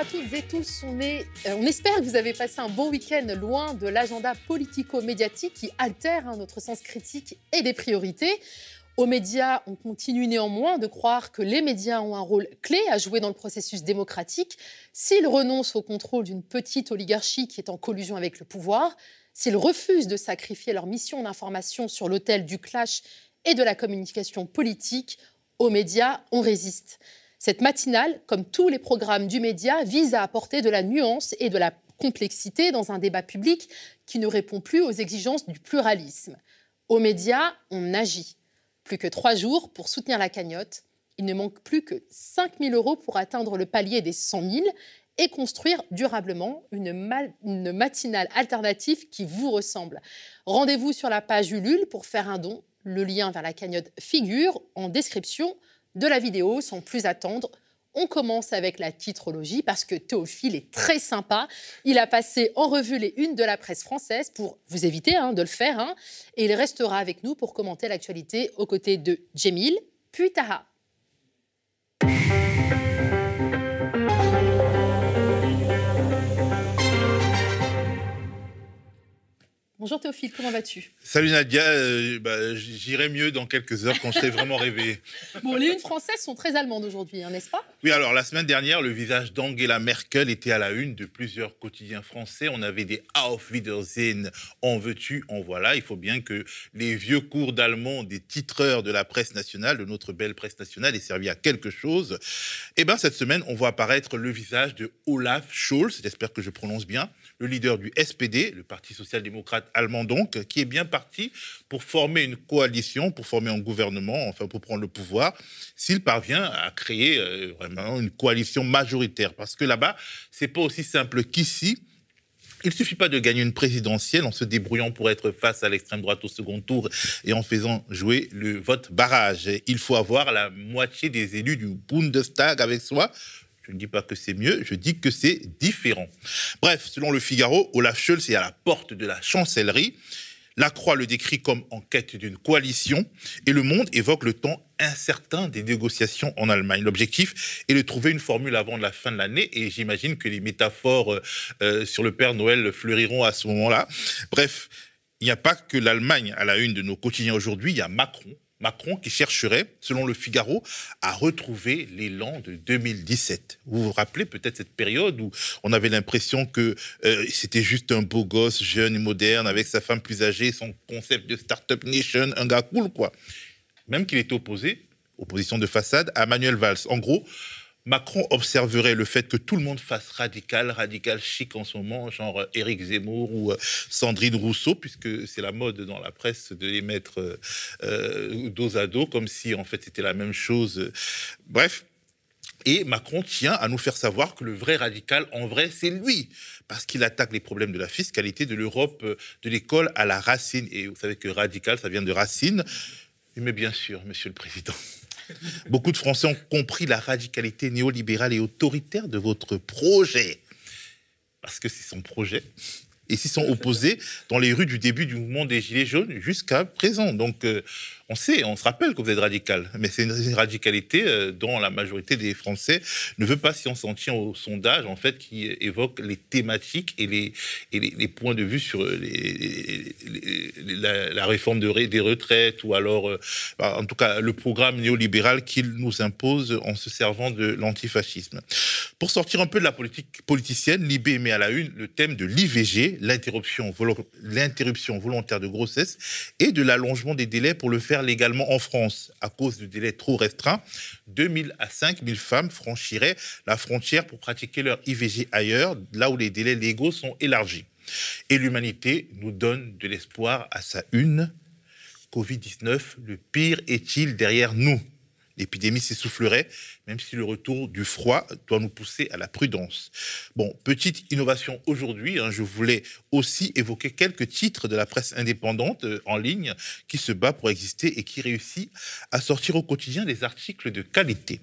à toutes et tous. Euh, on espère que vous avez passé un bon week-end loin de l'agenda politico-médiatique qui altère hein, notre sens critique et des priorités. Aux médias, on continue néanmoins de croire que les médias ont un rôle clé à jouer dans le processus démocratique s'ils renoncent au contrôle d'une petite oligarchie qui est en collusion avec le pouvoir, s'ils refusent de sacrifier leur mission d'information sur l'autel du clash et de la communication politique. Aux médias, on résiste. Cette matinale, comme tous les programmes du média, vise à apporter de la nuance et de la complexité dans un débat public qui ne répond plus aux exigences du pluralisme. Aux médias, on agit. Plus que trois jours pour soutenir la cagnotte. Il ne manque plus que 5 000 euros pour atteindre le palier des 100 000 et construire durablement une, une matinale alternative qui vous ressemble. Rendez-vous sur la page Ulule pour faire un don. Le lien vers la cagnotte figure en description de la vidéo sans plus attendre. On commence avec la titrologie parce que Théophile est très sympa. Il a passé en revue les unes de la presse française pour vous éviter hein, de le faire. Hein. et il restera avec nous pour commenter l'actualité aux côtés de Jemil, puis Taha. Bonjour Théophile, comment vas-tu? Salut Nadia, euh, bah, j'irai mieux dans quelques heures quand je serai vraiment réveillé. Bon, les unes françaises sont très allemandes aujourd'hui, hein, n'est-ce pas? Oui, alors la semaine dernière, le visage d'Angela Merkel était à la une de plusieurs quotidiens français. On avait des Auf Wiedersehen, en veux-tu, en voilà. Il faut bien que les vieux cours d'allemand des titreurs de la presse nationale, de notre belle presse nationale, aient servi à quelque chose. Eh bien, cette semaine, on voit apparaître le visage de Olaf Scholz, j'espère que je prononce bien, le leader du SPD, le Parti social-démocrate allemand donc, qui est bien parti pour former une coalition, pour former un gouvernement, enfin pour prendre le pouvoir, s'il parvient à créer euh, vraiment une coalition majoritaire. Parce que là-bas, c'est pas aussi simple qu'ici. Il ne suffit pas de gagner une présidentielle en se débrouillant pour être face à l'extrême droite au second tour et en faisant jouer le vote barrage. Il faut avoir la moitié des élus du Bundestag avec soi je ne dis pas que c'est mieux, je dis que c'est différent. Bref, selon le Figaro, Olaf Scholz est à la porte de la chancellerie. La Croix le décrit comme en quête d'une coalition et le Monde évoque le temps incertain des négociations en Allemagne. L'objectif est de trouver une formule avant la fin de l'année et j'imagine que les métaphores euh, euh, sur le Père Noël fleuriront à ce moment-là. Bref, il n'y a pas que l'Allemagne à la une de nos quotidiens aujourd'hui, il y a Macron Macron qui chercherait, selon le Figaro, à retrouver l'élan de 2017. Vous vous rappelez peut-être cette période où on avait l'impression que euh, c'était juste un beau gosse, jeune et moderne, avec sa femme plus âgée, son concept de Startup Nation, un gars cool, quoi. Même qu'il était opposé, opposition de façade, à Manuel Valls. En gros, Macron observerait le fait que tout le monde fasse radical, radical chic en ce moment, genre Éric Zemmour ou euh, Sandrine Rousseau, puisque c'est la mode dans la presse de les mettre euh, euh, dos à dos, comme si en fait c'était la même chose. Bref. Et Macron tient à nous faire savoir que le vrai radical, en vrai, c'est lui, parce qu'il attaque les problèmes de la fiscalité de l'Europe, de l'école à la racine. Et vous savez que radical, ça vient de racine. Mais bien sûr, Monsieur le Président. Beaucoup de Français ont compris la radicalité néolibérale et autoritaire de votre projet. Parce que c'est son projet. Et s'y sont opposés dans les rues du début du mouvement des Gilets jaunes jusqu'à présent. Donc, euh, on sait, on se rappelle que vous êtes radical, mais c'est une radicalité euh, dont la majorité des Français ne veut pas si on s'en tient au sondage, en fait, qui évoque les thématiques et les, points de vue sur les, la, réforme de, des retraites ou alors, euh, bah, en tout cas, le programme néolibéral qu'il nous impose en se servant de l'antifascisme. Pour sortir un peu de la politique politicienne, Libé met à la une le thème de l'IVG, l'interruption volontaire de grossesse et de l'allongement des délais pour le faire légalement en France à cause du délai trop restreint, 2000 à 5000 femmes franchiraient la frontière pour pratiquer leur IVG ailleurs, là où les délais légaux sont élargis. Et l'humanité nous donne de l'espoir à sa une. Covid-19, le pire est-il derrière nous? L'épidémie s'essoufflerait, même si le retour du froid doit nous pousser à la prudence. Bon, petite innovation aujourd'hui, hein, je voulais aussi évoquer quelques titres de la presse indépendante euh, en ligne qui se bat pour exister et qui réussit à sortir au quotidien des articles de qualité.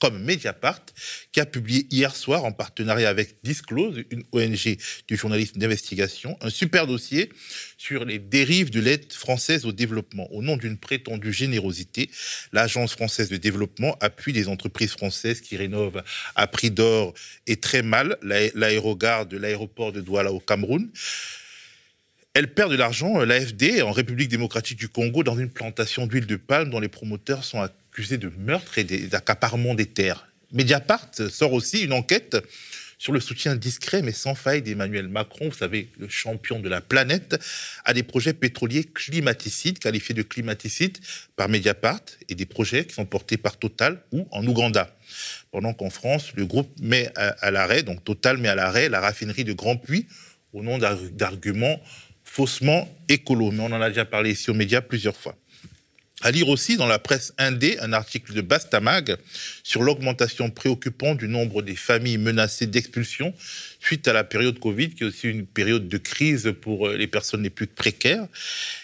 Comme Mediapart, qui a publié hier soir, en partenariat avec Disclose, une ONG du journalisme d'investigation, un super dossier sur les dérives de l'aide française au développement. Au nom d'une prétendue générosité, l'Agence française de développement appuie les entreprises françaises qui rénovent à prix d'or et très mal l'aérogare de l'aéroport de Douala au Cameroun. Elle perd de l'argent, l'AFD, en République démocratique du Congo, dans une plantation d'huile de palme dont les promoteurs sont accusé de meurtre et d'accaparement des terres. Mediapart sort aussi une enquête sur le soutien discret mais sans faille d'Emmanuel Macron, vous savez, le champion de la planète, à des projets pétroliers climaticides, qualifiés de climaticides par Mediapart, et des projets qui sont portés par Total ou en Ouganda. Pendant qu'en France, le groupe met à, l'arrêt, donc Total met à l'arrêt la raffinerie de Grand Puy au nom d'arguments faussement écolos. Mais on en a déjà parlé ici aux médias plusieurs fois. À lire aussi dans la presse indé un article de Bastamag sur l'augmentation préoccupante du nombre des familles menacées d'expulsion suite à la période Covid, qui est aussi une période de crise pour euh, les personnes les plus précaires.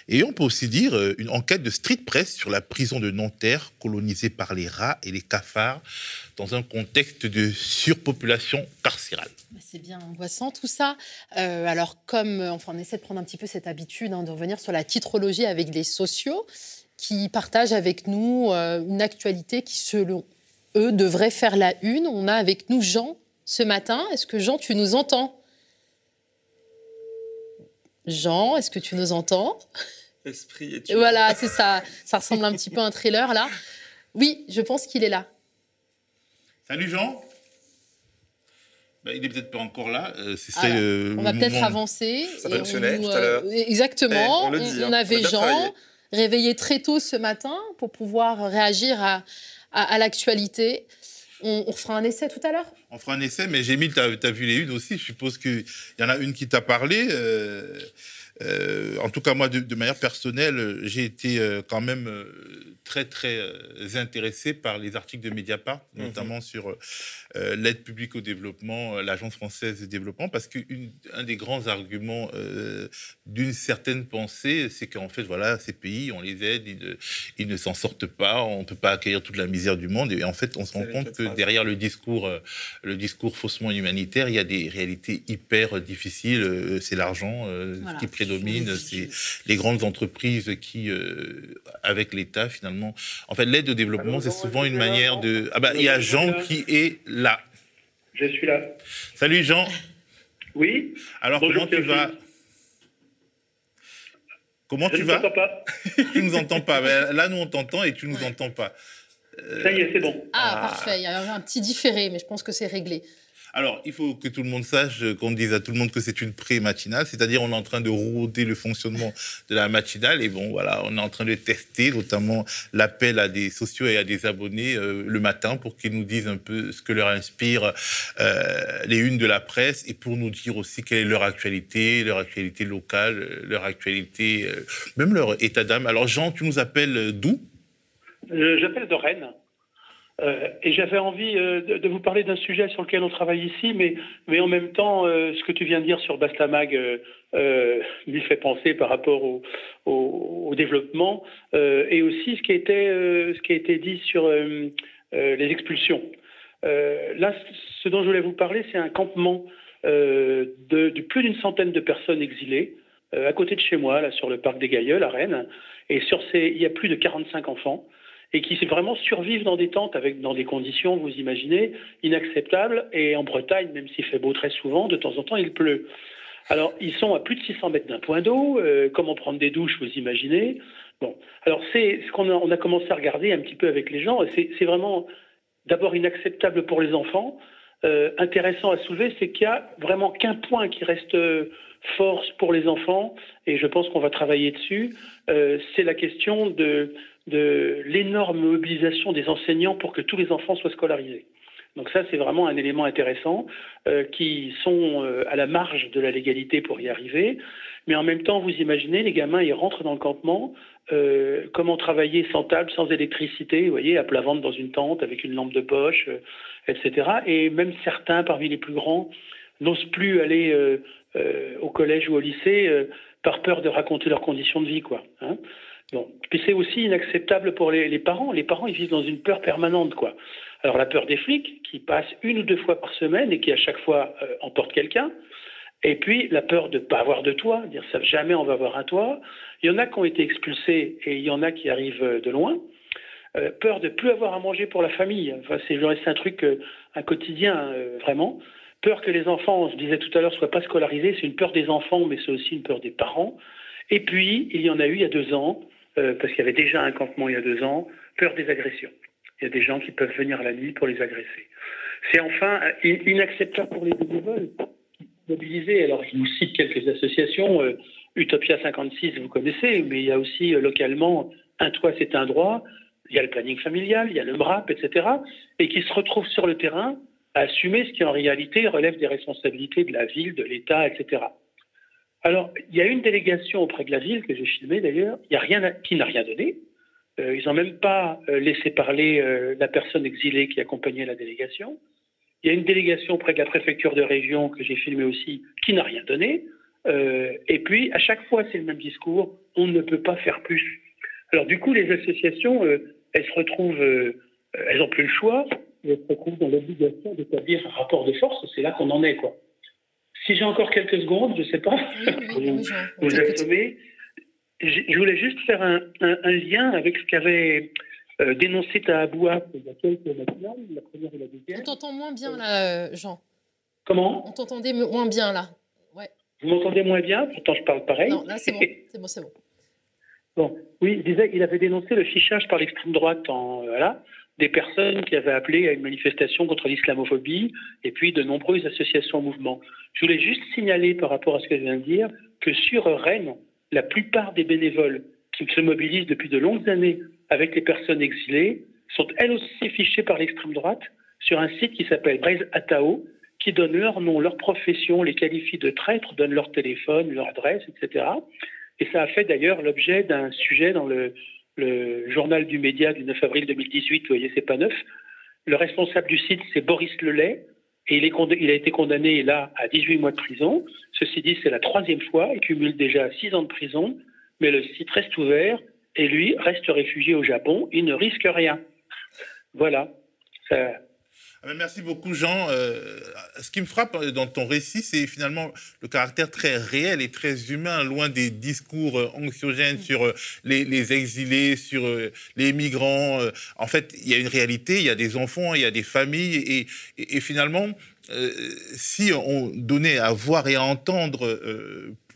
Et on peut aussi dire euh, une enquête de Street Press sur la prison de Nanterre, colonisée par les rats et les cafards, dans un contexte de surpopulation carcérale. Bah, c'est bien angoissant tout ça. Euh, alors, comme enfin, on essaie de prendre un petit peu cette habitude hein, de revenir sur la titrologie avec les sociaux, qui partagent avec nous euh, une actualité qui, selon eux, devrait faire la une. On a avec nous Jean ce matin. Est-ce que Jean, tu nous entends? Jean, est-ce que tu nous entends? Esprit et Voilà, c'est ça. Ça ressemble un petit peu à un thriller là. Oui, je pense qu'il est là. Salut Jean. Bah, il n'est peut-être pas encore là. Euh, on va peut-être avancer. Ça fonctionnait tout à l'heure. Euh, exactement. on, on, hein. avait Jean réveillé très tôt ce matin pour pouvoir réagir à, à, l'actualité. On, on, fera un essai tout à l'heure On fera un essai, mais Gémile, tu as, vu les unes aussi. Je suppose qu'il y en a une qui t'a parlé. Euh, euh, en tout cas, moi, de, manière personnelle, j'ai été euh, quand même très, très intéressé par les articles de Mediapart, mhm. notamment sur l'aide publique au développement, l'Agence française de développement, parce qu'un des grands arguments d'une certaine pensée, c'est qu'en fait, voilà, ces pays, on les aide, ils ne, s'en sortent pas, on ne peut pas accueillir toute la misère du monde, et en fait, on se rend compte que derrière le discours, le discours faussement humanitaire, il y a des réalités hyper difficiles. C'est l'argent qui prédomine c'est les grandes entreprises qui, euh, avec l'État, finalement. En fait, l'aide au développement, c'est souvent une manière de. Ah bah, il y a Jean qui est là. Je suis là. Salut Jean. Oui. Alors comment tu vas? Comment tu vas? pas. Tu nous entends pas. là, nous on t'entend et tu nous entends pas. Ça y est, c'est bon. Ah, ah, parfait. Il y a un petit différé, mais je pense que c'est réglé. Alors, il faut que tout le monde sache, qu'on dise à tout le monde que c'est une pré-matinale, c'est-à-dire on est en train de router le fonctionnement de la matinale et bon, voilà, on est en train de tester notamment l'appel à des sociaux et à des abonnés euh, le matin pour qu'ils nous disent un peu ce que leur inspire euh, les unes de la presse et pour nous dire aussi quelle est leur actualité, leur actualité locale, leur actualité, euh, même leur état d'âme. Alors Jean, tu nous appelles d'où? J'appelle de Rennes. Euh, et j'avais envie euh, de, vous parler d'un sujet sur lequel on travaille ici, mais, en même temps, euh, ce que tu viens de dire sur Bastamag lui fait penser par rapport au, développement, et aussi ce qui, a été, dit sur les expulsions. là, ce dont je voulais vous parler, c'est un campement de, de, plus d'une centaine de personnes exilées, à côté de chez moi, là, sur le parc des Gailleuls, à Rennes, et sur ces, il y a plus de 45 enfants et qui vraiment survivent dans des tentes avec dans des conditions, vous imaginez, inacceptables. Et en Bretagne, même s'il fait beau très souvent, de temps en temps il pleut. Alors ils sont à plus de 600 mètres d'un point d'eau. Euh, comment prendre des douches, vous imaginez Bon, alors c'est ce qu'on a, commencé à regarder un petit peu avec les gens. C'est vraiment d'abord inacceptable pour les enfants. Euh, intéressant à soulever, c'est qu'il y a vraiment qu'un point qui reste euh, force pour les enfants, et je pense qu'on va travailler dessus. C'est la question de de l'énorme mobilisation des enseignants pour que tous les enfants soient scolarisés. Donc ça, c'est vraiment un élément intéressant euh, qui sont euh, à la marge de la légalité pour y arriver. Mais en même temps, vous imaginez, les gamins, ils rentrent dans le campement, euh, comment travailler sans table, sans électricité, vous voyez, à plat ventre dans une tente avec une lampe de poche, etc. Et même certains, parmi les plus grands, n'osent plus aller au collège ou au lycée par peur de raconter leurs conditions de vie, quoi. Hein Puis c'est aussi inacceptable pour les, parents. Les parents, ils vivent dans une peur permanente, quoi. Alors la peur des flics, qui passent une ou deux fois par semaine et qui à chaque fois euh, emportent quelqu'un. Et puis la peur de ne pas avoir de toit, dire ça jamais on va avoir un toit. Il y en a qui ont été expulsés et il y en a qui arrivent euh, de loin. Euh, peur de plus avoir à manger pour la famille. Enfin, c'est un truc, un quotidien vraiment. Peur que les enfants, on se disait tout à l'heure, soient pas scolarisés. C'est une peur des enfants, mais c'est aussi une peur des parents. Et puis il y en a eu il y a deux ans euh, parce qu'il y avait déjà un campement il y a deux ans, peur des agressions. Il y a des gens qui peuvent venir la nuit pour les agresser. C'est enfin inacceptable pour les bénévoles mobilisés. Alors, je vous cite quelques associations. Euh, Utopia 56, vous connaissez, mais il y a aussi euh, localement Un toit, c'est un droit. Il y a le planning familial, il y a le MRAP, etc. Et qui se retrouvent sur le terrain à assumer ce qui en réalité relève des responsabilités de la ville, de l'État, etc. Alors, il y a une délégation auprès de la ville que j'ai filmée d'ailleurs, il y a rien qui n'a rien donné. Euh, ils n'ont même pas euh, laissé parler euh, la personne exilée qui accompagnait la délégation. Il y a une délégation auprès de la préfecture de région que j'ai filmée aussi qui n'a rien donné. et puis, à chaque fois, c'est le même discours on ne peut pas faire plus. Alors, du coup, les associations, elles se retrouvent, elles n'ont plus le choix, elles se retrouvent dans l'obligation d'établir un rapport de force. C'est là qu'on en est, quoi. Si j'ai encore quelques secondes, je ne sais pas, vous, vous Je voulais juste faire un, lien avec ce qu'avait euh, dénoncé Tahaboua il y a quelques la première et la deuxième. On t'entend moins bien là, euh, Jean. Comment? On t'entendait moins bien là. Ouais. Vous m'entendez moins bien? Pourtant, je parle pareil. Non, là, c'est bon. c'est bon, c'est bon. Bon, oui, il disait, il avait dénoncé le fichage par l'extrême droite en, voilà, des personnes qui avaient appelé à une manifestation contre l'islamophobie et puis de nombreuses associations en mouvement. Je voulais juste signaler par rapport à ce que je viens de dire que sur Rennes, la plupart des bénévoles qui se mobilisent depuis de longues années avec les personnes exilées sont elles aussi fichées par l'extrême droite sur un site qui s'appelle Braise Atao, qui donne leur nom, leur profession, les qualifie de traîtres, donne leur téléphone, leur adresse, etc. Et ça a fait d'ailleurs l'objet d'un sujet dans le le journal du média du 9 avril 2018, vous voyez, c'est pas neuf. Le responsable du site, c'est Boris Lelay, et il, a été condamné là à 18 mois de prison. Ceci dit, c'est la troisième fois, il cumule déjà 6 ans de prison, mais le site reste ouvert, et lui reste réfugié au Japon, il ne risque rien. Voilà. Merci beaucoup, Jean. Euh, ce qui me frappe euh, dans ton récit, c'est finalement le caractère très réel et très humain, loin des discours euh, anxiogènes sur les, exilés, sur les migrants. En fait, il y a une réalité, il y a des enfants, il y a des familles, et, finalement, si on donnait à voir et à entendre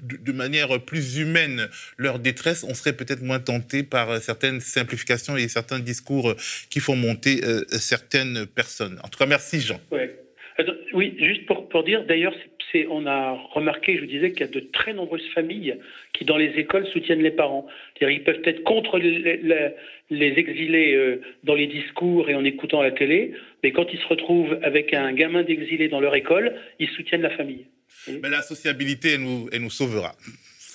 de manière plus humaine leur détresse, on serait peut-être moins tenté par certaines simplifications et certains discours qui font monter euh, certaines personnes. En tout cas, merci Jean. Oui, juste pour, pour dire, d'ailleurs, on a remarqué, je vous disais, qu'il y a de très nombreuses familles qui, dans les écoles, soutiennent les parents. Ils peuvent être contre les, exilés euh, dans les discours et en écoutant la télé, mais quand ils se retrouvent avec un gamin d'exilé dans leur école, ils soutiennent la famille. Mais la sociabilité, elle nous, elle nous sauvera.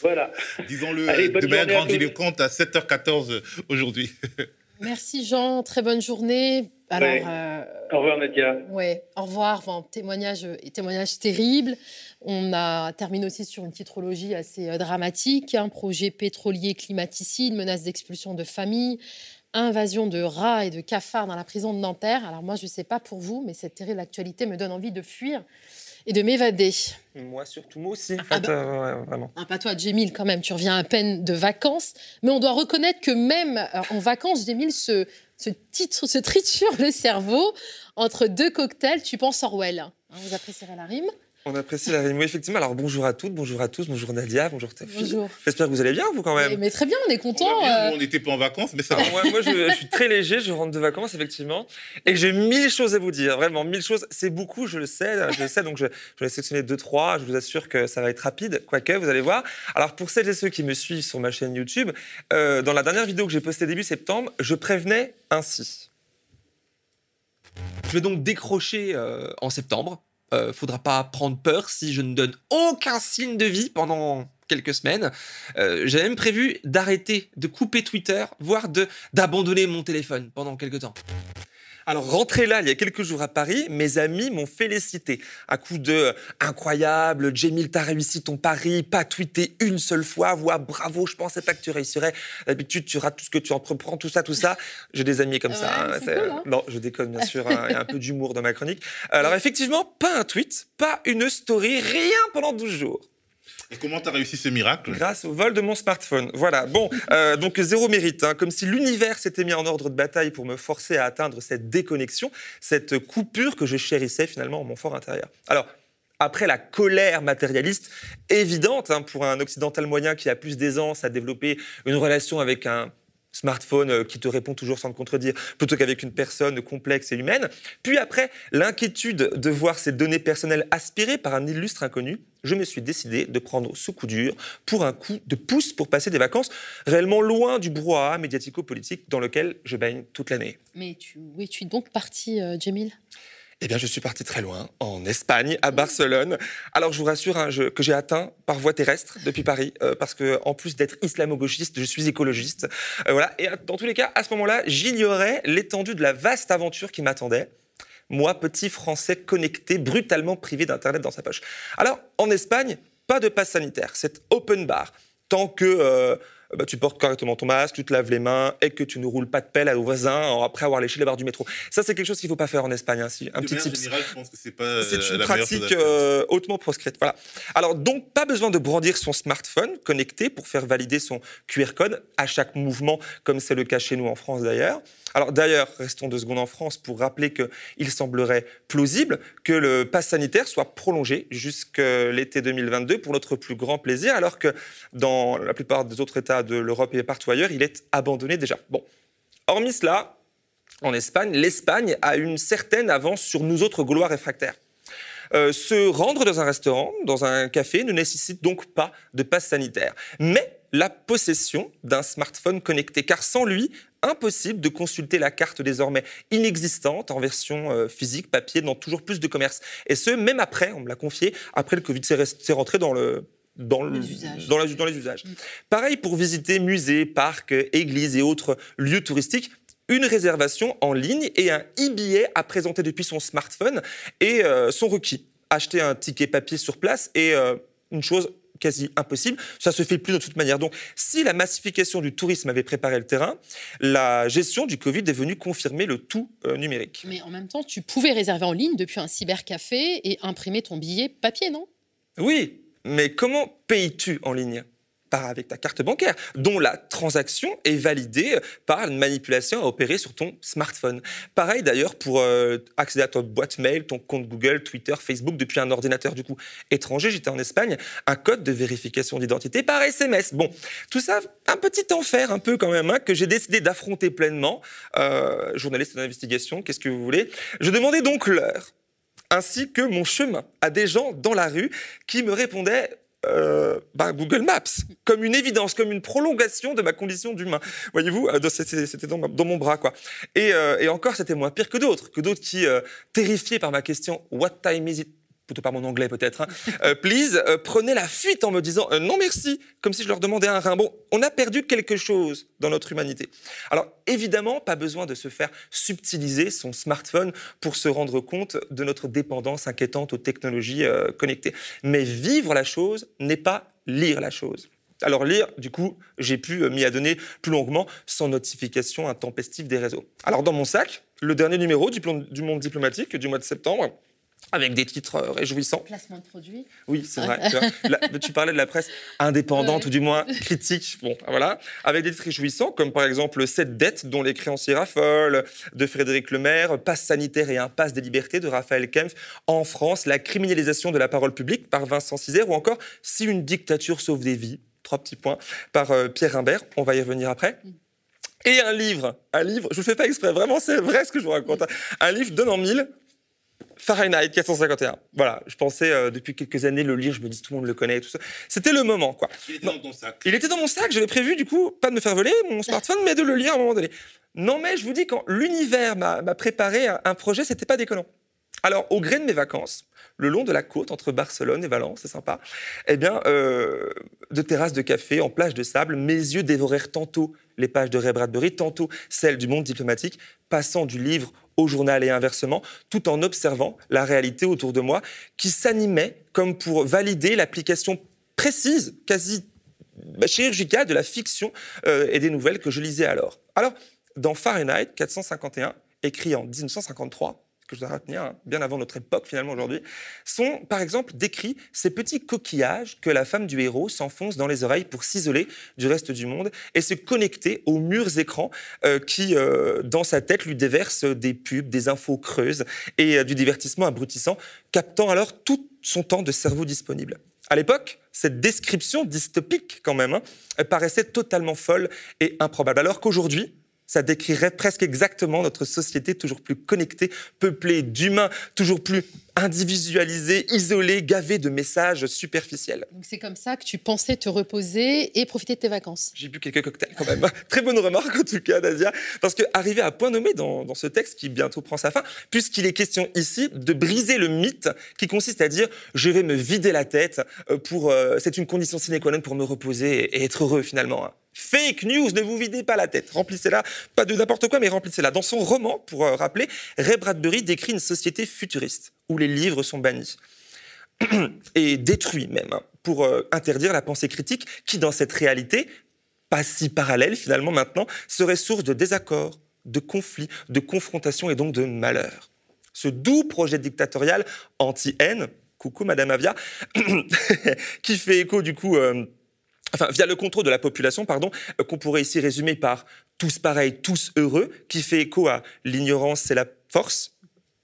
Voilà. Disons-le de manière grandiloquente à 7h14 aujourd'hui. Merci Jean, très bonne journée. Alors, euh, au revoir Nadia. Ouais, au revoir. Enfin, témoignage, témoignage terrible. On a terminé aussi sur une titrologie assez euh, dramatique. Un projet pétrolier climaticide, menace d'expulsion de familles, invasion de rats et de cafards dans la prison de Nanterre. Alors moi, je ne sais pas pour vous, mais cette terrible actualité me donne envie de fuir et de m'évader. Moi surtout, moi aussi, ah bah, euh, vraiment. Un pas toi, Jémile, quand même, tu reviens à peine de vacances, mais on doit reconnaître que même euh, en vacances, Jémile se, se, titre, se triture le cerveau entre deux cocktails, tu penses Orwell. Hein, vous apprécierez la rime on apprécie la Oui, effectivement. Alors, bonjour à toutes, bonjour à tous, bonjour Nadia, bonjour Bonjour. J'espère que vous allez bien, vous, quand même. Mais, très bien, on est content. On n'était pas en vacances, mais ça va. moi, je, suis très léger, je rentre de vacances, effectivement. Et j'ai mille choses à vous dire, vraiment, mille choses. C'est beaucoup, je le sais, je le sais, donc je, je vais sélectionner deux, trois. Je vous assure que ça va être rapide, quoique, vous allez voir. Alors, pour celles et ceux qui me suivent sur ma chaîne YouTube, euh, dans la dernière vidéo que j'ai postée début septembre, je prévenais ainsi. Je vais donc décrocher euh, en septembre euh, faudra pas prendre peur si je ne donne aucun signe de vie pendant quelques semaines. Euh, J'avais même prévu d'arrêter, de couper Twitter, voire d'abandonner mon téléphone pendant quelques temps. Alors, rentré là, il y a quelques jours à Paris, mes amis m'ont félicité. À coup de euh, incroyable, Jamil, t'as réussi ton pari, pas tweeté une seule fois, voix bravo, je pensais pas que tu réussirais. D'habitude, tu rates tout ce que tu entreprends, tout ça, tout ça. J'ai des amis comme Ouais, ça. hein, cool, hein. non, je déconne, bien sûr. hein, Il y a un peu d'humour dans ma chronique. Alors, effectivement, pas un tweet, pas une story, rien pendant 12 jours Et comment tu as réussi ce miracle grâce au vol de mon smartphone. Voilà, bon, euh, donc zéro mérite, hein, comme si l'univers s'était mis en ordre de bataille pour me forcer à atteindre cette déconnexion, cette coupure que je chérissais finalement en mon fort intérieur. Alors, après la colère matérialiste évidente hein, pour un occidental moyen qui a plus d'aisance à développer une relation avec un smartphone euh, qui te répond toujours sans te contredire, plutôt qu'avec une personne complexe et humaine. Puis après, l'inquiétude de voir ces données personnelles aspirées par un illustre inconnu, je me suis décidé de prendre ce coup dur pour un coup de pouce pour passer des vacances réellement loin du brouhaha médiatico-politique dans lequel je baigne toute l'année. Mais tu, où es-tu donc parti, euh, Jamil Eh bien, je suis parti très loin, en Espagne, à Barcelone. Alors, je vous rassure hein, que j'ai atteint par voie terrestre depuis Paris, euh, parce que en plus d'être islamo-gauchiste, je suis écologiste. Euh, voilà. Et euh, dans tous les cas, à ce moment-là, j'ignorais l'étendue de la vaste aventure qui m'attendait. Moi, petit Français connecté, brutalement privé d'Internet dans sa poche. Alors, en Espagne, pas de passe sanitaire, c'est open bar. Tant que bah, tu portes correctement ton masque, tu te laves les mains et que tu ne roules pas de pelle aux voisins après avoir léché les barres du métro. Ça, c'est quelque chose qu'il ne faut pas faire en Espagne. hein, si- un De petit que c'est euh, une la pratique euh, hautement proscrite. Voilà. Alors donc pas besoin de brandir son smartphone connecté pour faire valider son QR code à chaque mouvement, comme c'est le cas chez nous en France d'ailleurs. Alors d'ailleurs, restons deux secondes en France pour rappeler qu'il semblerait plausible que le pass sanitaire soit prolongé jusqu'à l'été 2022 pour notre plus grand plaisir, alors que dans la plupart des autres États de l'Europe et partout ailleurs, il est abandonné déjà. Bon, hormis cela, en Espagne, l'Espagne a une certaine avance sur nous autres Gaulois réfractaires. Euh, se rendre dans un restaurant, dans un café, ne nécessite donc pas de passe sanitaire, mais la possession d'un smartphone connecté, car sans lui, impossible de consulter la carte désormais inexistante en version euh, physique, papier, dans toujours plus de commerces. Et ce, même après, on me l'a confié, après le Covid, c'est rentré dans le... Dans, le- Les usages. dans la- dans les usages. Mm. Pareil pour visiter musées, parcs, églises et autres lieux touristiques. Une réservation en ligne et un e-billet à présenter depuis son smartphone et euh, sont requis. Acheter un ticket papier sur place est euh, une chose quasi impossible. Ça se fait plus de toute manière. Donc, si la massification du tourisme avait préparé le terrain, la gestion du Covid est venue confirmer le tout euh, numérique. Mais en même temps, tu pouvais réserver en ligne depuis un cybercafé et imprimer ton billet papier, non? Oui, mais comment payes-tu en ligne? Pas avec ta carte bancaire, dont la transaction est validée par une manipulation à opérer sur ton smartphone. Pareil d'ailleurs pour euh, accéder à ton boîte mail, ton compte Google, Twitter, Facebook depuis un ordinateur du coup étranger. J'étais en Espagne, un code de vérification d'identité par SMS. Bon, tout ça, un petit enfer un peu quand même, hein, que j'ai décidé d'affronter pleinement. Euh, journaliste d'investigation, qu'est-ce que vous voulez? Je demandais donc l'heure ainsi que mon chemin à des gens dans la rue qui me répondaient euh, bah, Google Maps, comme une évidence, comme une prolongation de ma condition d'humain. Voyez-vous, euh, c'était dans, mon bras, quoi. Et, euh, et encore, c'était moins pire que d'autres, que d'autres qui, terrifiés par ma question What time is it plutôt par mon anglais peut-être, hein, euh, please, euh, prenaient la fuite en me disant euh, non merci, comme si je leur demandais un rein. Bon, on a perdu quelque chose dans notre humanité. Alors évidemment, pas besoin de se faire subtiliser son smartphone pour se rendre compte de notre dépendance inquiétante aux technologies connectées. Mais vivre la chose n'est pas lire la chose. Alors lire, du coup, j'ai pu m'y adonner plus longuement sans notification intempestive des réseaux. Alors dans mon sac, le dernier numéro du, du Monde diplomatique du mois de septembre, avec des titres euh, réjouissants. Placement de produit. Oui, c'est vrai. tu, vois. La- tu parlais de la presse indépendante Ouais. ou du moins critique. Bon, voilà. Avec des titres réjouissants, comme par exemple Cette dette dont les créanciers raffolent de Frédéric Lemaire, Passe sanitaire et impasse des libertés de Raphaël Kempf. En France, la criminalisation de la parole publique par Vincent Cisère ou encore Si une dictature sauve des vies. Trois petits points par euh, Pierre Rimbert. On va y revenir après. Et un livre, un livre, je ne fais pas exprès, vraiment c'est vrai ce que je vous raconte. hein. Un livre donnant mille, Fahrenheit 451. Voilà, je pensais euh, depuis quelques années le lire, je me dis tout le monde le connaît, tout ça. C'était le moment, quoi. Il était Non. dans ton sac. Il était dans mon sac, j'avais prévu du coup pas de me faire voler mon smartphone, mais de le lire à un moment donné. Non, mais je vous dis, quand l'univers m'a m'a préparé un, un projet, c'était pas déconnant. Alors, au gré de mes vacances, le long de la côte entre Barcelone et Valence, c'est sympa, eh bien, euh, de terrasses de café en plage de sable, mes yeux dévorèrent tantôt les pages de Ray Bradbury, tantôt celles du monde diplomatique, passant du livre au journal et inversement, tout en observant la réalité autour de moi qui s'animait comme pour valider l'application précise, quasi bah, chirurgicale de la fiction euh, et des nouvelles que je lisais alors. Alors, dans Fahrenheit 451, écrit en 1953, que je dois retenir, hein, bien avant notre époque finalement aujourd'hui, sont par exemple décrits ces petits coquillages que la femme du héros s'enfonce dans les oreilles pour s'isoler du reste du monde et se connecter aux murs écrans euh, qui, euh, dans sa tête, lui déversent des pubs, des infos creuses et euh, du divertissement abrutissant, captant alors tout son temps de cerveau disponible. À l'époque, cette description dystopique, quand même, hein, paraissait totalement folle et improbable. Alors qu'aujourd'hui, ça décrirait presque exactement notre société toujours plus connectée, peuplée d'humains, toujours plus individualisés, isolés, gavés de messages superficiels. Donc c'est comme ça que tu pensais te reposer et profiter de tes vacances. J'ai bu quelques cocktails quand même. Très bonne remarque en tout cas, Nadia, parce que arrivé à point nommé dans, dans ce texte qui bientôt prend sa fin, puisqu'il est question ici de briser le mythe qui consiste à dire je vais me vider la tête euh, pour euh, c'est une condition sine qua non pour me reposer et être heureux finalement. Hein. Fake news, ne vous videz pas la tête. Remplissez-la, pas de n'importe quoi, mais remplissez-la. Dans son roman, pour euh, rappeler, Ray Bradbury décrit une société futuriste où les livres sont bannis et détruits même hein, pour euh, interdire la pensée critique qui, dans cette réalité, pas si parallèle finalement maintenant, serait source de désaccords, de conflits, de confrontations et donc de malheur. Ce doux projet dictatorial anti-haine, coucou Madame Avia, qui fait écho du coup... Euh, enfin, via le contrôle de la population, pardon, euh, qu'on pourrait ici résumer par tous pareils, tous heureux, qui fait écho à l'ignorance, c'est la force,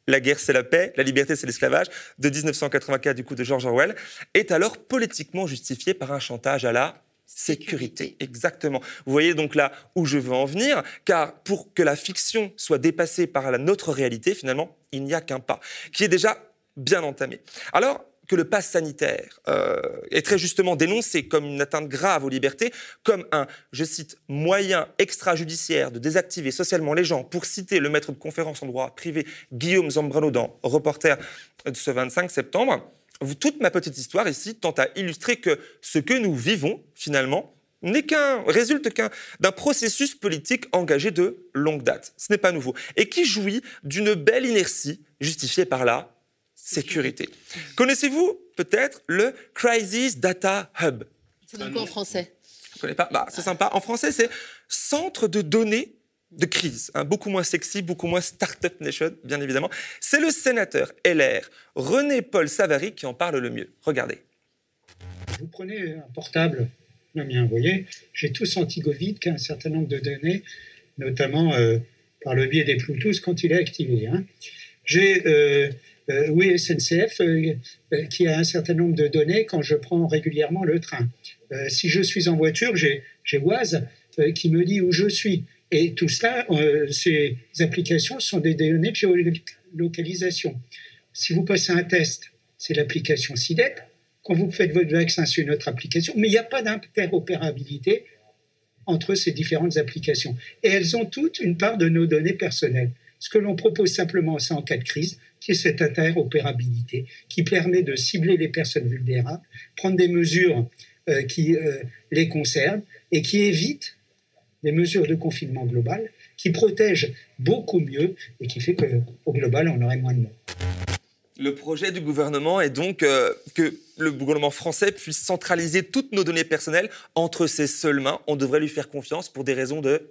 la guerre, c'est la paix, la liberté, c'est l'esclavage, de 1984, du coup, de George Orwell, est alors politiquement justifié par un chantage à la sécurité. Exactement. Vous voyez donc là où je veux en venir, car pour que la fiction soit dépassée par la notre réalité, finalement, il n'y a qu'un pas, qui est déjà bien entamé. Alors, que le pass sanitaire euh, est très justement dénoncé comme une atteinte grave aux libertés, comme un, je cite, moyen extrajudiciaire de désactiver socialement les gens, pour citer le maître de conférence en droit privé Guillaume Zambrano dans Reporter de ce 25 septembre. Toute ma petite histoire ici tente à illustrer que ce que nous vivons, finalement, n'est qu'un résulte qu'un d'un processus politique engagé de longue date. Ce n'est pas nouveau et qui jouit d'une belle inertie justifiée par la sécurité. Connaissez-vous peut-être le Crisis Data Hub? C'est donc quoi en français Je ne connais pas. Bah, c'est sympa. En français, c'est Centre de données de crise, hein. beaucoup moins sexy, beaucoup moins Startup Nation, bien évidemment. C'est le sénateur LR René-Paul Savary qui en parle le mieux. Regardez. Vous prenez un portable, le mien, vous voyez, j'ai tout senti Covid qui a un certain nombre de données, notamment euh, par le biais des Bluetooth quand il est activé. Hein. J'ai euh, euh, oui, SNCF, euh, euh, qui a un certain nombre de données quand je prends régulièrement le train. si je suis en voiture, j'ai Waze qui me dit où je suis. Et tout cela, ces applications sont des données de géolocalisation. Si vous passez un test, c'est l'application SIDEP. Quand vous faites votre vaccin, c'est une autre application. Mais il n'y a pas d'interopérabilité entre ces différentes applications. Et elles ont toutes une part de nos données personnelles. Ce que l'on propose simplement, c'est en cas de crise, qui cette interopérabilité, qui permet de cibler les personnes vulnérables, prendre des mesures euh, qui euh, les concernent et qui évitent des mesures de confinement global, qui protègent beaucoup mieux et qui fait qu'au global, on aurait moins de morts. Le projet du gouvernement est donc euh, que le gouvernement français puisse centraliser toutes nos données personnelles entre ses seules mains. On devrait lui faire confiance pour des raisons de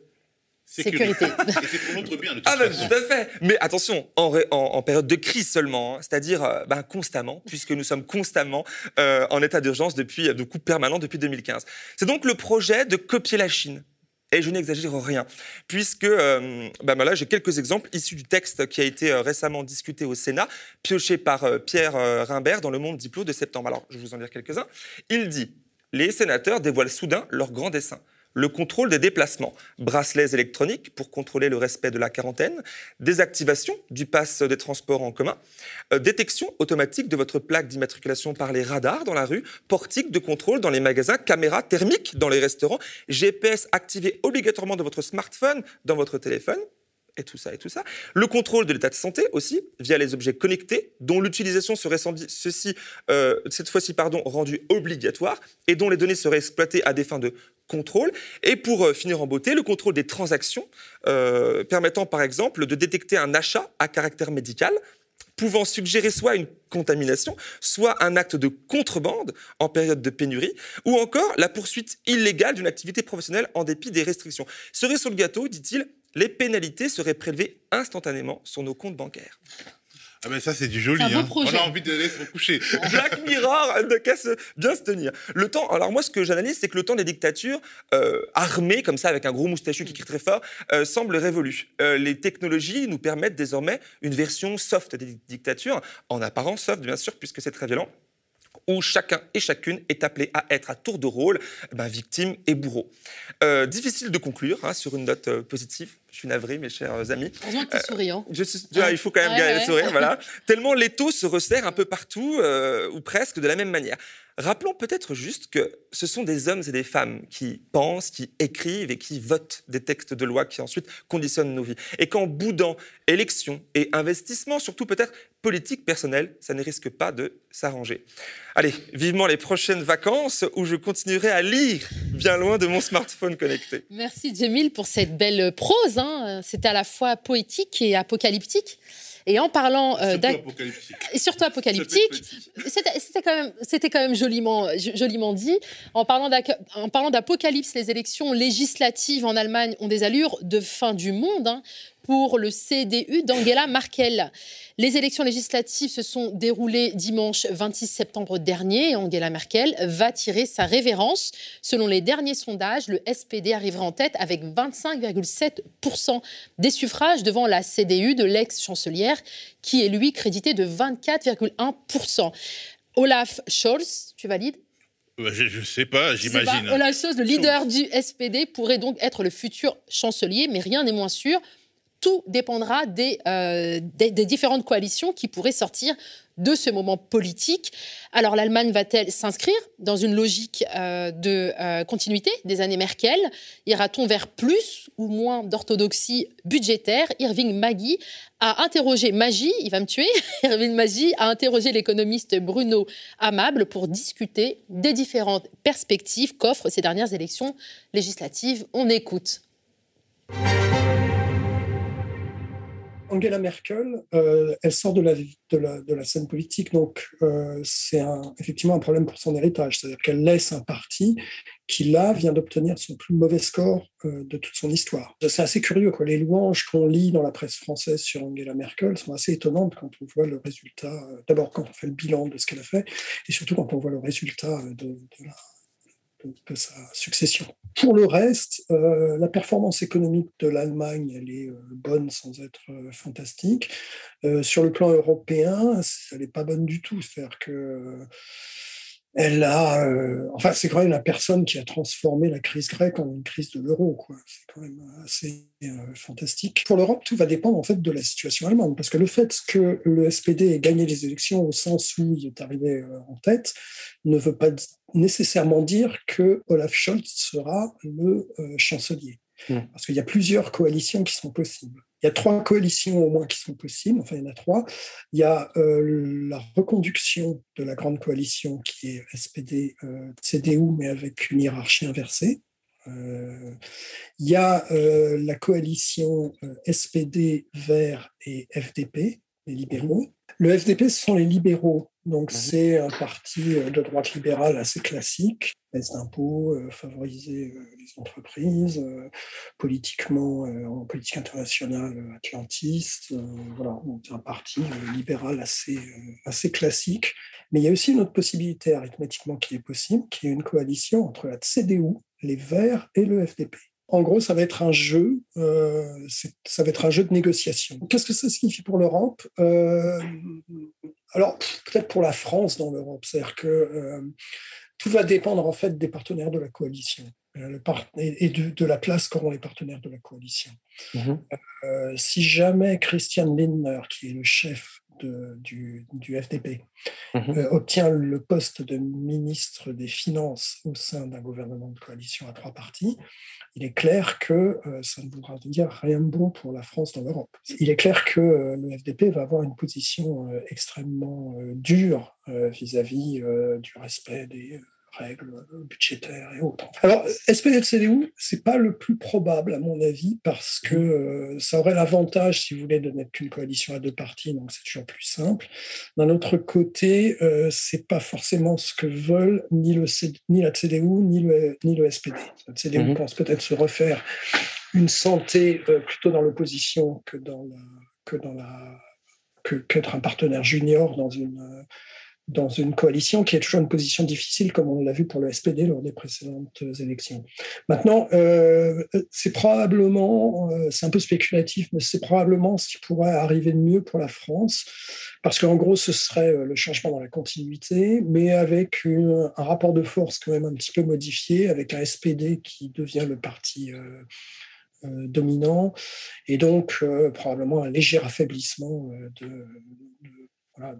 Sécurité. c'est pour notre bien, de toute ah ben, tout à fait. Mais attention, en, période de crise seulement, hein, c'est-à-dire euh, ben, constamment, puisque nous sommes constamment euh, en état d'urgence depuis, de coup permanent depuis 2015. C'est donc le projet de copier la Chine. Et je n'exagère rien, puisque euh, ben, là j'ai quelques exemples issus du texte qui a été récemment discuté au Sénat, pioché par Pierre Rimbert dans Le Monde Diplo de septembre. Alors je vais vous en dire quelques-uns. Il dit Les sénateurs dévoilent soudain leur grand dessein le contrôle des déplacements, bracelets électroniques pour contrôler le respect de la quarantaine, désactivation du pass des transports en commun, euh, détection automatique de votre plaque d'immatriculation par les radars dans la rue, portique de contrôle dans les magasins, caméra thermique dans les restaurants, GPS activé obligatoirement de votre smartphone dans votre téléphone, et tout ça et tout ça. Le contrôle de l'état de santé aussi, via les objets connectés, dont l'utilisation serait ceci, euh, cette fois-ci pardon, rendue obligatoire et dont les données seraient exploitées à des fins de contrôle. Et pour euh, finir en beauté, le contrôle des transactions, euh, permettant par exemple de détecter un achat à caractère médical pouvant suggérer soit une contamination, soit un acte de contrebande en période de pénurie, ou encore la poursuite illégale d'une activité professionnelle en dépit des restrictions. Cerise sur le gâteau, dit-il, les pénalités seraient prélevées instantanément sur nos comptes bancaires. Ah ben ça c'est du joli, hein. on a envie de laisser se recoucher. Black Mirror ne casse bien se tenir. Le temps, alors moi ce que j'analyse c'est que le temps des dictatures euh, armées comme ça avec un gros moustachu qui crie très fort euh, semble révolu. Euh, les technologies nous permettent désormais une version soft des dictatures, en apparence soft bien sûr puisque c'est très violent où chacun et chacune est appelé à être à tour de rôle eh ben, victime et bourreau. Euh, difficile de conclure hein, sur une note positive. Je suis navré, mes chers amis. Heureusement que tu es souriant. Je il faut quand même garder le sourire, voilà. Tellement l'étau se resserre un peu partout, euh, ou presque de la même manière. Rappelons peut-être juste que ce sont des hommes et des femmes qui pensent, qui écrivent et qui votent des textes de loi qui ensuite conditionnent nos vies. Et qu'en boudant élections et investissements, surtout peut-être politique personnelle, ça ne risque pas de s'arranger. Allez, vivement les prochaines vacances où je continuerai à lire bien loin de mon smartphone connecté. Merci Jamil pour cette belle prose. Hein. C'est à la fois poétique et apocalyptique. Et en parlant euh. Et surtout apocalyptique, c'était quand même, c'était quand même joliment, joliment dit. En parlant d'apocalypse, les élections législatives en Allemagne ont des allures de fin du monde. Hein pour le CDU d'Angela Merkel. Les élections législatives se sont déroulées dimanche 26 septembre dernier et Angela Merkel va tirer sa révérence. Selon les derniers sondages, le SPD arrivera en tête avec 25,7% des suffrages devant la CDU de l'ex-chancelière qui est lui crédité de 24,1%. Olaf Scholz, tu valides? Bah, je ne sais pas, j'imagine. Olaf Scholz, le leader du SPD, pourrait donc être le futur chancelier, mais rien n'est moins sûr tout dépendra euh, des, différentes coalitions qui pourraient sortir de ce moment politique. Alors l'Allemagne va-t-elle s'inscrire dans une logique euh, de euh, continuité des années Merkel? Ira-t-on vers plus ou moins d'orthodoxie budgétaire? Irving Maggi a interrogé Maggi, il va me tuer, Irving Maggi a interrogé l'économiste Bruno Amable pour discuter des différentes perspectives qu'offrent ces dernières élections législatives. On écoute. Angela Merkel, euh, elle sort de la, scène politique, donc euh, c'est effectivement un problème pour son héritage. C'est-à-dire qu'elle laisse un parti qui, là, vient d'obtenir son plus mauvais score euh, de toute son histoire. C'est assez curieux. Quoi. Les louanges qu'on lit dans la presse française sur Angela Merkel sont assez étonnantes quand on voit le résultat, d'abord quand on fait le bilan de ce qu'elle a fait, et surtout quand on voit le résultat de, de la de sa succession. Pour le reste, euh, la performance économique de l'Allemagne, elle est euh, bonne sans être euh, fantastique. sur le plan européen, elle n'est pas bonne du tout. C'est-à-dire que elle a, euh, enfin, c'est quand même la personne qui a transformé la crise grecque en une crise de l'euro, quoi. C'est quand même assez euh, fantastique. Pour l'Europe, tout va dépendre en fait de la situation allemande, parce que le fait que le SPD ait gagné les élections au sens où il est arrivé euh, en tête ne veut pas nécessairement dire que Olaf Scholz sera le chancelier, mmh. parce qu'il y a plusieurs coalitions qui sont possibles. Il y a trois coalitions au moins qui sont possibles, enfin il y en a trois. Il y a euh, la reconduction de la grande coalition qui est SPD-CDU, euh, mais avec une hiérarchie inversée. Euh, il y a la coalition SPD, Vert et FDP, les libéraux. Le FDP, ce sont les libéraux donc mhm. c'est un parti euh, de droite libérale assez classique, baisse d'impôts, euh, favoriser euh, les entreprises, politiquement en politique internationale atlantiste, voilà, c'est un parti libéral assez assez classique. Mais il y a aussi une autre possibilité arithmétiquement qui est possible, qui est une coalition entre la CDU, les Verts et le FDP. En gros, ça va être un jeu, euh, ça va être un jeu de négociation. Qu'est-ce que ça signifie pour l'Europe? Euh, Alors, peut-être pour la France dans l'Europe, c'est-à-dire que euh, tout va dépendre en fait des partenaires de la coalition et de, la place qu'auront les partenaires de la coalition. Mmh si jamais Christian Lindner, qui est le chef du, FDP, mhm. obtient le poste de ministre des Finances au sein d'un gouvernement de coalition à trois partis, il est clair que ça ne voudra dire rien de bon pour la France dans l'Europe. Il est clair que le FDP va avoir une position extrêmement dure vis-à-vis du respect des règles budgétaires et autres. Alors, SPD-CDU, c'est pas le plus probable, à mon avis, parce que euh, ça aurait l'avantage, si vous voulez, de n'être qu'une coalition à deux partis, donc c'est toujours plus simple. D'un autre côté, euh, c'est pas forcément ce que veulent ni, le ni la CDU, ni le, ni le SPD. La CDU mhm. pense peut-être se refaire une santé euh, plutôt dans l'opposition que dans la, que dans la qu'être un partenaire junior dans une dans une coalition qui est toujours une position difficile, comme on l'a vu pour le SPD lors des précédentes élections. Maintenant, euh, c'est probablement, euh, c'est un peu spéculatif, mais c'est probablement ce qui pourrait arriver de mieux pour la France, parce qu'en gros, ce serait euh, le changement dans la continuité, mais avec un rapport de force quand même un petit peu modifié, avec un SPD qui devient le parti dominant, et donc probablement un léger affaiblissement de de, la,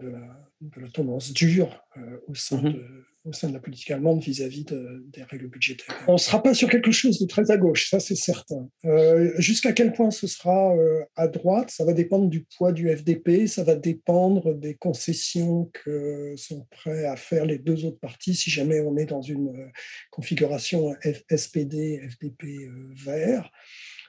tendance dure euh, au, sein mhm. de, au, sein de, la politique allemande vis-à-vis des règles budgétaires. On ne sera pas sur quelque chose de très à gauche, ça c'est certain. Euh, jusqu'à quel point ce sera euh, à droite, ça va dépendre du poids du FDP, ça va dépendre des concessions que sont prêts à faire les deux autres partis si jamais on est dans une configuration SPD, FDP vert.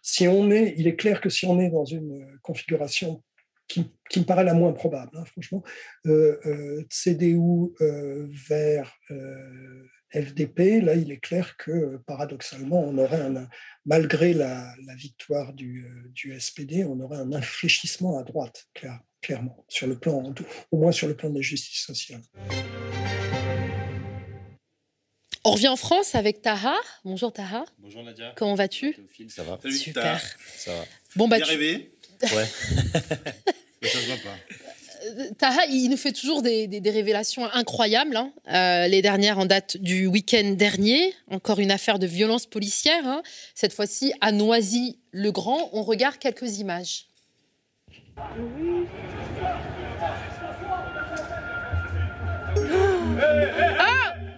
Si on est, il est clair que si on est dans une configuration qui, me paraît la moins probable, hein, franchement, euh, euh, CDU euh, vers FDP, là, il est clair que paradoxalement, on aurait un, malgré la, victoire du, SPD, on aurait un infléchissement à droite, clairement, sur le plan, au moins sur le plan de la justice sociale. On revient en France avec Taha. Bonjour Taha. Bonjour Nadia. Comment vas-tu? Ça va. Super. Ça va. Bon bah. Tu... Ouais. Mais ça se voit pas. Taha, il nous fait toujours des, révélations incroyables. Hein. Euh, les dernières en date du week-end dernier. Encore une affaire de violence policière. Hein. Cette fois-ci à Noisy-le-Grand. On regarde quelques images.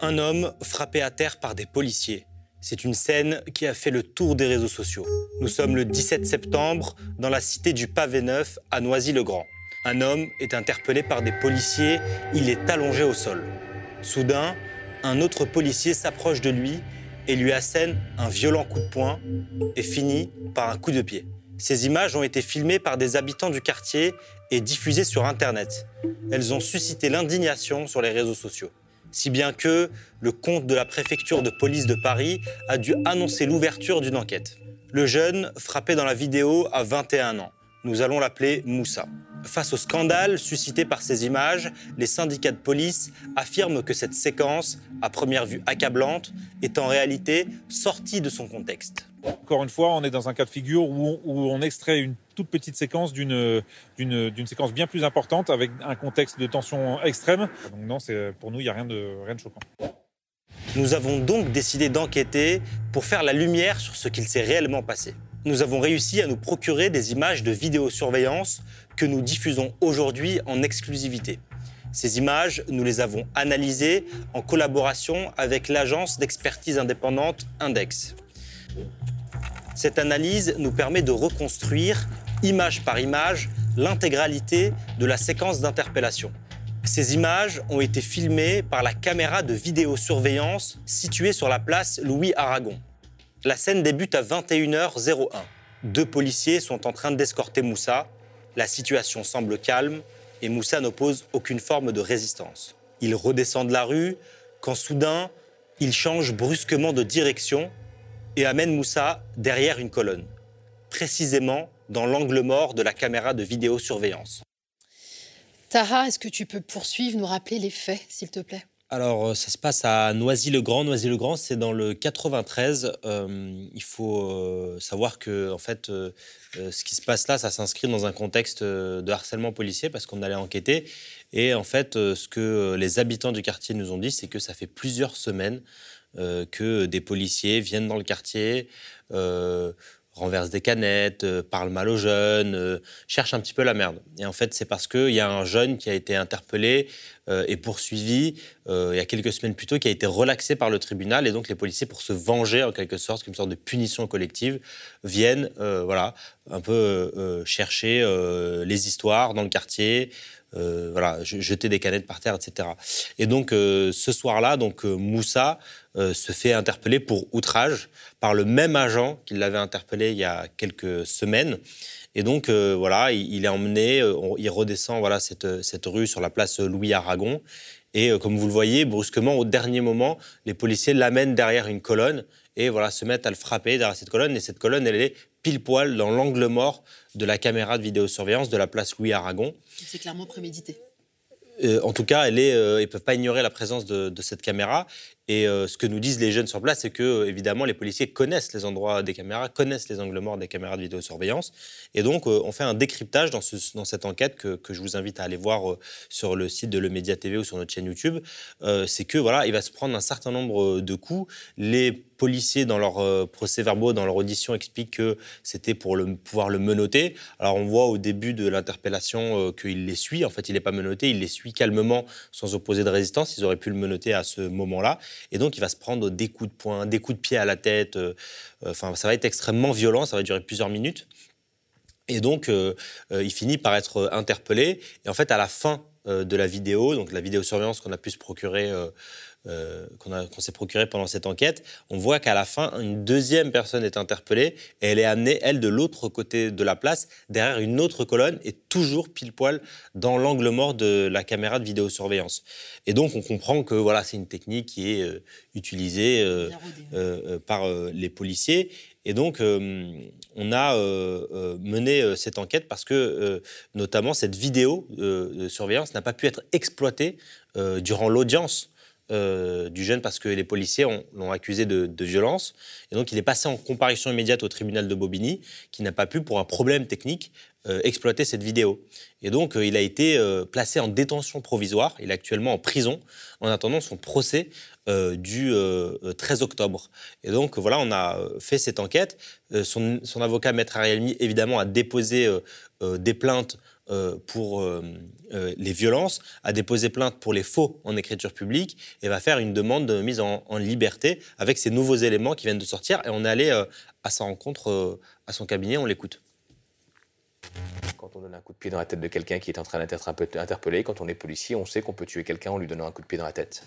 Un homme frappé à terre par des policiers. C'est une scène qui a fait le tour des réseaux sociaux. Nous sommes le 17 septembre dans la cité du Pavé Neuf à Noisy-le-Grand. Un homme est interpellé par des policiers, il est allongé au sol. Soudain, un autre policier s'approche de lui et lui assène un violent coup de poing et finit par un coup de pied. Ces images ont été filmées par des habitants du quartier et diffusées sur Internet. Elles ont suscité l'indignation sur les réseaux sociaux si bien que le compte de la préfecture de police de Paris a dû annoncer l'ouverture d'une enquête. Le jeune, frappé dans la vidéo, a 21 ans. Nous allons l'appeler Moussa. Face au scandale suscité par ces images, les syndicats de police affirment que cette séquence, à première vue accablante, est en réalité sortie de son contexte. Encore une fois, on est dans un cas de figure où on, extrait une toute petite séquence d'une séquence bien plus importante avec un contexte de tension extrême. Donc non, pour nous, il n'y a rien de, rien de choquant. Nous avons donc décidé d'enquêter pour faire la lumière sur ce qu'il s'est réellement passé nous avons réussi à nous procurer des images de vidéosurveillance que nous diffusons aujourd'hui en exclusivité. Ces images, nous les avons analysées en collaboration avec l'agence d'expertise indépendante Index. Cette analyse nous permet de reconstruire, image par image, l'intégralité de la séquence d'interpellation. Ces images ont été filmées par la caméra de vidéosurveillance située sur la place Louis Aragon. La scène débute à 21h01. Deux policiers sont en train d'escorter Moussa. La situation semble calme et Moussa n'oppose aucune forme de résistance. Il redescend de la rue quand soudain, il change brusquement de direction et amène Moussa derrière une colonne, précisément dans l'angle mort de la caméra de vidéosurveillance. Tara, est-ce que tu peux poursuivre, nous rappeler les faits, s'il te plaît? Alors, euh, ça se passe à Noisy-le-Grand. Noisy-le-Grand, c'est dans le 93. Euh, il faut euh, savoir que, en fait, ce qui se passe là, ça s'inscrit dans un contexte de harcèlement policier parce qu'on allait enquêter. Et en fait, ce que les habitants du quartier nous ont dit, c'est que ça fait plusieurs semaines que des policiers viennent dans le quartier, renverse des canettes, euh, parle mal aux jeunes, euh, cherche un petit peu la merde. Et en fait, c'est parce qu'il y a un jeune qui a été interpellé euh, et poursuivi il y a quelques semaines plus tôt, qui a été relaxé par le tribunal. Et donc, les policiers, pour se venger en quelque sorte, comme une sorte de punition collective, viennent voilà, un peu chercher les histoires dans le quartier. voilà, jeter des canettes par terre, etc. Et donc ce soir-là, donc Moussa se fait interpeller pour outrage par le même agent qui l'avait interpellé il y a quelques semaines. Et donc, euh, voilà, il, est emmené, euh, il redescend voilà, cette, cette, rue sur la place Louis Aragon. Et euh, comme vous le voyez, brusquement, au dernier moment, les policiers l'amènent derrière une colonne et voilà, se mettent à le frapper derrière cette colonne. Et cette colonne, elle est pile poil dans l'angle mort de la caméra de vidéosurveillance de la place Louis Aragon. C'est clairement prémédité. en tout cas, elle est, ils ne peuvent pas ignorer la présence de, de cette caméra. Et euh, ce que nous disent les jeunes sur place, c'est que euh, évidemment les policiers connaissent les endroits des caméras, connaissent les angles morts des caméras de vidéosurveillance, et donc euh, on fait un décryptage dans, ce, dans cette enquête que, je vous invite à aller voir sur le site de Le Média TV ou sur notre chaîne YouTube. c'est que voilà, il va se prendre un certain nombre de coups. Les policiers dans leurs procès-verbaux, dans leur audition, expliquent que c'était pour pouvoir le menoter. Alors on voit au début de l'interpellation qu'il les suit. En fait, il n'est pas menotté, il les suit calmement, sans opposer de résistance. Ils auraient pu le menoter à ce moment-là. Et donc, il va se prendre des coups de poing, des coups de pied à la tête. Euh, euh, enfin, ça va être extrêmement violent, ça va durer plusieurs minutes. Et donc, euh, il finit par être interpellé. Et en fait, à la fin de la vidéo, donc la vidéosurveillance qu'on a pu se procurer euh, qu'on s'est procuré pendant cette enquête, on voit qu'à la fin, une deuxième personne est interpellée et elle est amenée, elle, de l'autre côté de la place, derrière une autre colonne et toujours pile poil dans l'angle mort de la caméra de vidéosurveillance. Et donc, on comprend que voilà, c'est une technique qui est euh, utilisée euh, par les policiers. Et donc, on a mené cette enquête parce que, notamment, cette vidéo de surveillance n'a pas pu être exploitée durant l'audience euh, du jeune parce que les policiers l'ont accusé de, violence. Et donc, il est passé en comparution immédiate au tribunal de Bobigny, qui n'a pas pu, pour un problème technique, euh, exploiter cette vidéo. Et donc, euh, il a été placé en détention provisoire. Il est actuellement en prison en attendant son procès du 13 octobre. Et donc, voilà, on a fait cette enquête. Son, avocat, Maître Arielmi, évidemment, a déposé des plaintes euh, pour euh, euh, les violences, a déposé plainte pour les faux en écriture publique et va faire une demande de mise en, liberté avec ces nouveaux éléments qui viennent de sortir. Et on est allé à sa rencontre, à son cabinet, on l'écoute. Quand on donne un coup de pied dans la tête de quelqu'un qui est en train d'être interpellé, quand on est policier, on sait qu'on peut tuer quelqu'un en lui donnant un coup de pied dans la tête.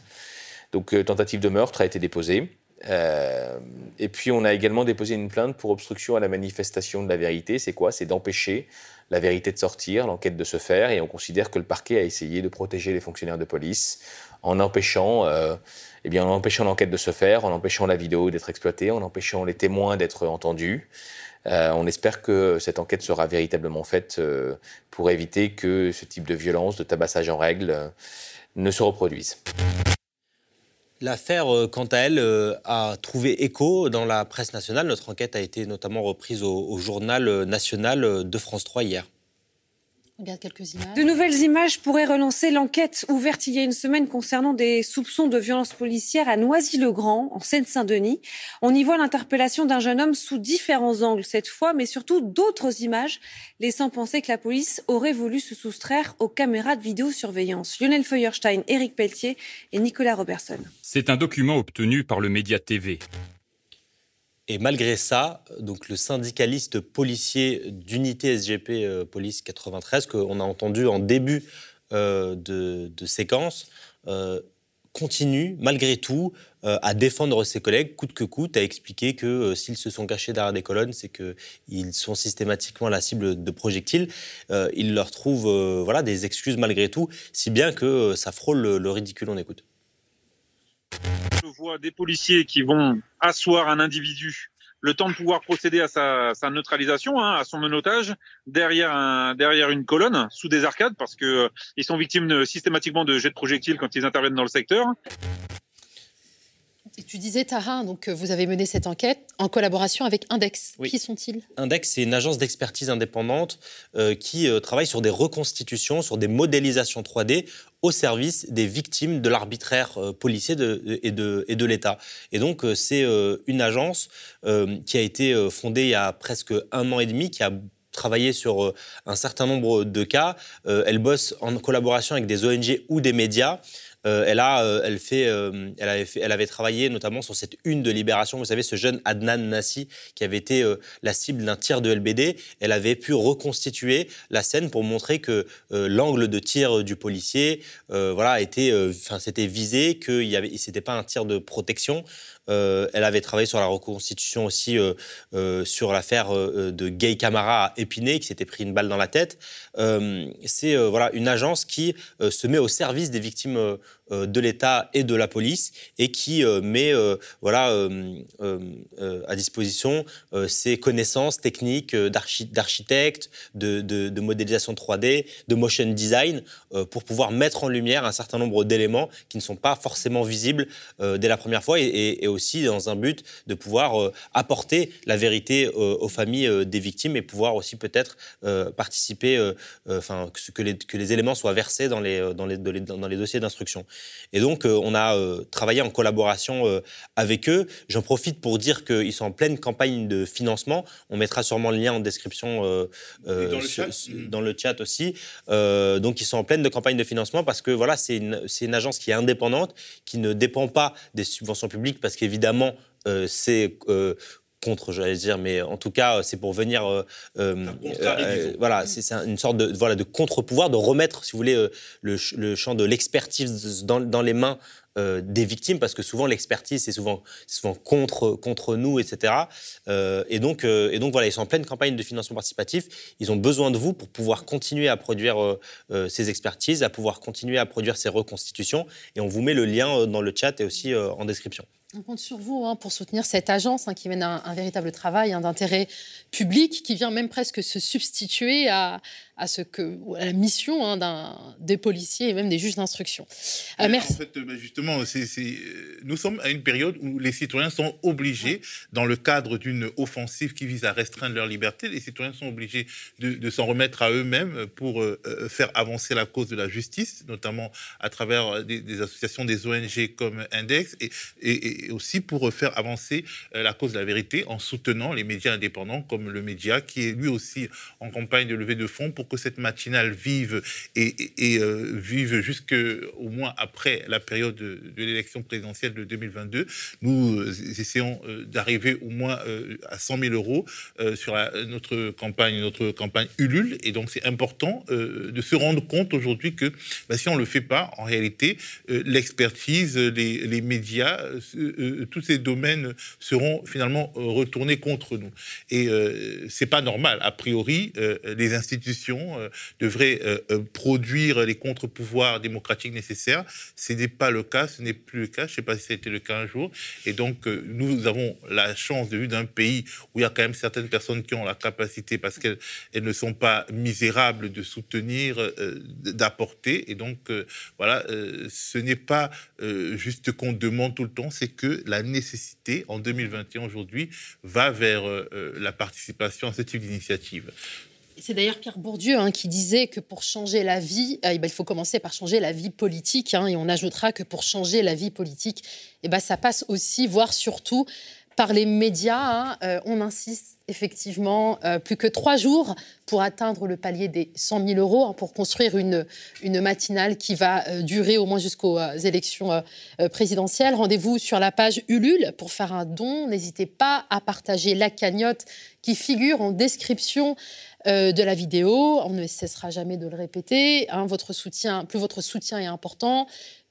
Donc tentative de meurtre a été déposée. et puis on a également déposé une plainte pour obstruction à la manifestation de la vérité. C'est quoi? C'est d'empêcher la vérité de sortir, l'enquête de se faire, et on considère que le parquet a essayé de protéger les fonctionnaires de police en empêchant, euh, eh bien, en empêchant l'enquête de se faire, en empêchant la vidéo d'être exploitée, en empêchant les témoins d'être entendus. Euh, on espère que cette enquête sera véritablement faite euh, pour éviter que ce type de violence, de tabassage en règle, ne se reproduise. L'affaire, quant à elle, a trouvé écho dans la presse nationale. Notre enquête a été notamment reprise au, journal national de France 3 hier. Regarde quelques images. De nouvelles images pourraient relancer l'enquête ouverte il y a une semaine concernant des soupçons de violence policière à Noisy-le-Grand, en Seine-Saint-Denis. On y voit l'interpellation d'un jeune homme sous différents angles cette fois, mais surtout d'autres images laissant penser que la police aurait voulu se soustraire aux caméras de vidéosurveillance. Lionel Feuerstein, Éric Pelletier et Nicolas Robertson. C'est un document obtenu par le Média TV. Et malgré ça, donc le syndicaliste policier d'unité SGP euh, Police 93, qu'on a entendu en début euh, de, séquence, euh, continue malgré tout à défendre ses collègues coûte que coûte, à expliquer que s'ils se sont cachés derrière des colonnes, c'est qu'ils sont systématiquement la cible de projectiles. il leur trouve voilà, des excuses malgré tout, si bien que ça frôle le ridicule. On écoute. Je vois des policiers qui vont asseoir un individu le temps de pouvoir procéder à sa, neutralisation, hein, à son menottage, derrière, une colonne, sous des arcades, parce qu'ils euh, sont victimes systématiquement de jets de projectiles quand ils interviennent dans le secteur. Et tu disais, Tara, donc, vous avez mené cette enquête en collaboration avec Index. Oui. Qui sont-ils? Index, c'est une agence d'expertise indépendante euh, qui euh, travaille sur des reconstitutions, sur des modélisations 3D au service des victimes de l'arbitraire euh, policier de- et de, et de l'État. Et donc, euh, c'est euh, une agence euh, qui a été euh, fondée il y a presque un an et demi, qui a travaillé sur euh, un certain nombre de cas. Euh, elle bosse en collaboration avec des ONG ou des médias. Euh, elle, a, euh, elle, fait, euh, elle, avait elle avait travaillé notamment sur cette une de Libération. Vous savez, ce jeune Adnan Nassi qui avait été la cible d'un tir de LBD. Elle avait pu reconstituer la scène pour montrer que l'angle de tir du policier, voilà, était, c'était visé, qu'il y avait, pas un tir de protection. Euh, elle avait travaillé sur la reconstitution aussi euh, euh, sur l'affaire de Gay Camara à Épinay qui s'était pris une balle dans la tête. C'est voilà une agence qui se met au service des victimes de l'État et de la police et qui euh, met euh, voilà euh, euh, euh, à disposition euh, ses connaissances techniques euh, d'archi- d'architecte, de, modélisation 3D, de motion design euh, pour pouvoir mettre en lumière un certain nombre d'éléments qui ne sont pas forcément visibles euh, dès la première fois et, et- aussi dans un but de pouvoir euh, apporter la vérité euh, aux familles euh, des victimes et pouvoir aussi peut-être euh, participer, euh, euh, enfin que, les, que les éléments soient versés euh, dans les, dans les- dans les dossiers d'instruction. Et donc euh, on a euh, travaillé en collaboration euh, avec eux. J'en profite pour dire qu'ils sont en pleine campagne de financement. On mettra sûrement le lien en description dans le chat Mhm. dans le chat aussi. Donc ils sont en pleine de campagne de financement parce que voilà, c'est une, agence qui est indépendante, qui ne dépend pas des subventions publiques parce qu'évidemment euh, c'est euh, contre, j'allais dire, mais en tout cas, c'est pour venir, euh, euh, euh, voilà, c'est c'est une sorte de voilà de contre-pouvoir, de remettre, si vous voulez, le, ch- le champ de l'expertise dans, dans les mains des victimes, parce que souvent l'expertise c'est souvent, souvent contre contre nous, etc. Et donc et donc voilà, ils sont en pleine campagne de financement participatif. Ils ont besoin de vous pour pouvoir continuer à produire ces expertises, à pouvoir continuer à produire ces reconstitutions. Et on vous met le lien dans le chat et aussi en description. On compte sur vous hein, pour soutenir cette agence hein, qui mène un, véritable travail hein, d'intérêt public, qui vient même presque se substituer à, à, ce que, à la mission hein, d'un- des policiers et même des juges d'instruction. Euh, merci. En fait, euh, justement, euh, nous sommes à une période où les citoyens sont obligés, dans le cadre d'une offensive qui vise à restreindre leur liberté, les citoyens sont obligés de, de s'en remettre à eux-mêmes pour euh, faire avancer la cause de la justice, notamment à travers des, des associations, des ONG comme Index, et, et- et aussi pour faire avancer la cause de la vérité en soutenant les médias indépendants comme le Média, qui est lui aussi en campagne de levée de fonds pour que cette matinale vive et, et- et, euh, vive jusque au moins après la période de, l'élection présidentielle de 2022. Nous euh, essayons euh, d'arriver au moins euh, à 100 000 euros sur notre campagne, notre campagne Ulule, et donc c'est important de se rendre compte aujourd'hui que bah, si on le fait pas, en réalité, l'expertise, les, les médias, tous ces domaines seront finalement retournés contre nous. Et c'est pas normal. A priori, les institutions euh, devraient euh, euh, produire les contre-pouvoirs démocratiques nécessaires. Ce n'est pas le cas, ce n'est plus le cas. Je ne sais pas si ça a été le cas un jour. Et donc, nous avons la chance de vivre d'un pays où il y a quand même certaines personnes qui ont la capacité, parce qu'elles elles ne sont pas misérables, de soutenir, d'apporter. Et donc, voilà, ce n'est pas juste qu'on demande tout le temps, c'est que la nécessité, en 2021 aujourd'hui, va vers la participation à ce type d'initiative. C'est d'ailleurs Pierre Bourdieu hein, qui disait que pour changer la vie, euh, eh ben, il faut commencer par changer la vie politique. hein, et on ajoutera que pour changer la vie politique, eh ben, ça passe aussi, voire surtout, par les médias. hein. Euh, on insiste effectivement euh, plus que trois jours pour atteindre le palier des 100 000 euros, pour construire une, matinale qui va durer au moins jusqu'aux élections présidentielles. Rendez-vous sur la page Ulule pour faire un don. N'hésitez pas à partager la cagnotte qui figure en description euh, de la vidéo. On ne cessera jamais de le répéter. hein. votre soutien, plus votre soutien est important,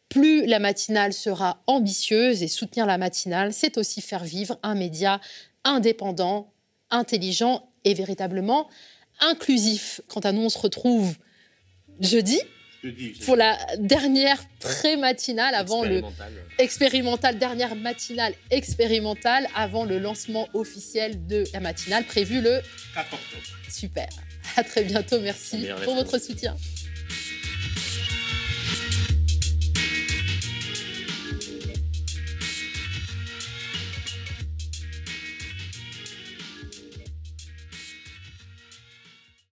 plus la matinale sera ambitieuse. Et soutenir la matinale, c'est aussi faire vivre un média indépendant, intelligent et véritablement inclusif. Quant à nous, on se retrouve jeudi pour la dernière pré-matinale avant le expérimental, dernière matinale expérimentale avant le lancement officiel de la matinale prévu le 4 octobre. Super. À très bientôt. Merci pour votre soutien.